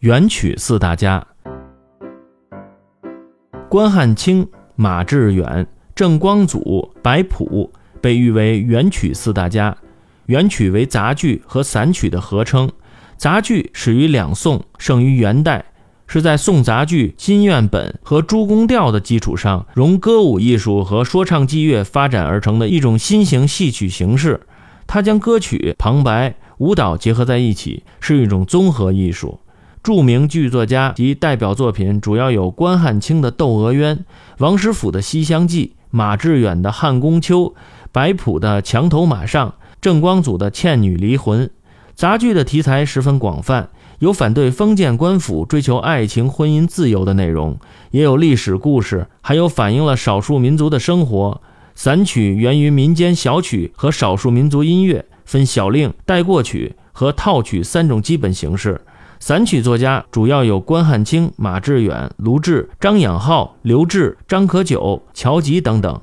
元曲四大家：关汉卿、马致远、郑光祖、白朴，被誉为元曲四大家。元曲为杂剧和散曲的合称，杂剧始于两宋，盛于元代，是在宋杂剧、金院本和诸宫调的基础上，融歌舞艺术和说唱伎乐发展而成的一种新型戏曲形式。它将歌曲、旁白、舞蹈结合在一起，是一种综合艺术。著名剧作家及代表作品主要有关汉卿的《窦娥冤》，王实甫的《西厢记》，马致远的《汉宫秋》，白朴的《墙头马上》。郑光祖的《倩女离魂》，杂剧的题材十分广泛，有反对封建官府、追求爱情、婚姻自由的内容，也有历史故事，还有反映了少数民族的生活。散曲源于民间小曲和少数民族音乐，分小令、带过曲和套曲三种基本形式。散曲作家主要有关汉卿、马致远、卢志、张养浩、刘志、张可久、乔吉等等。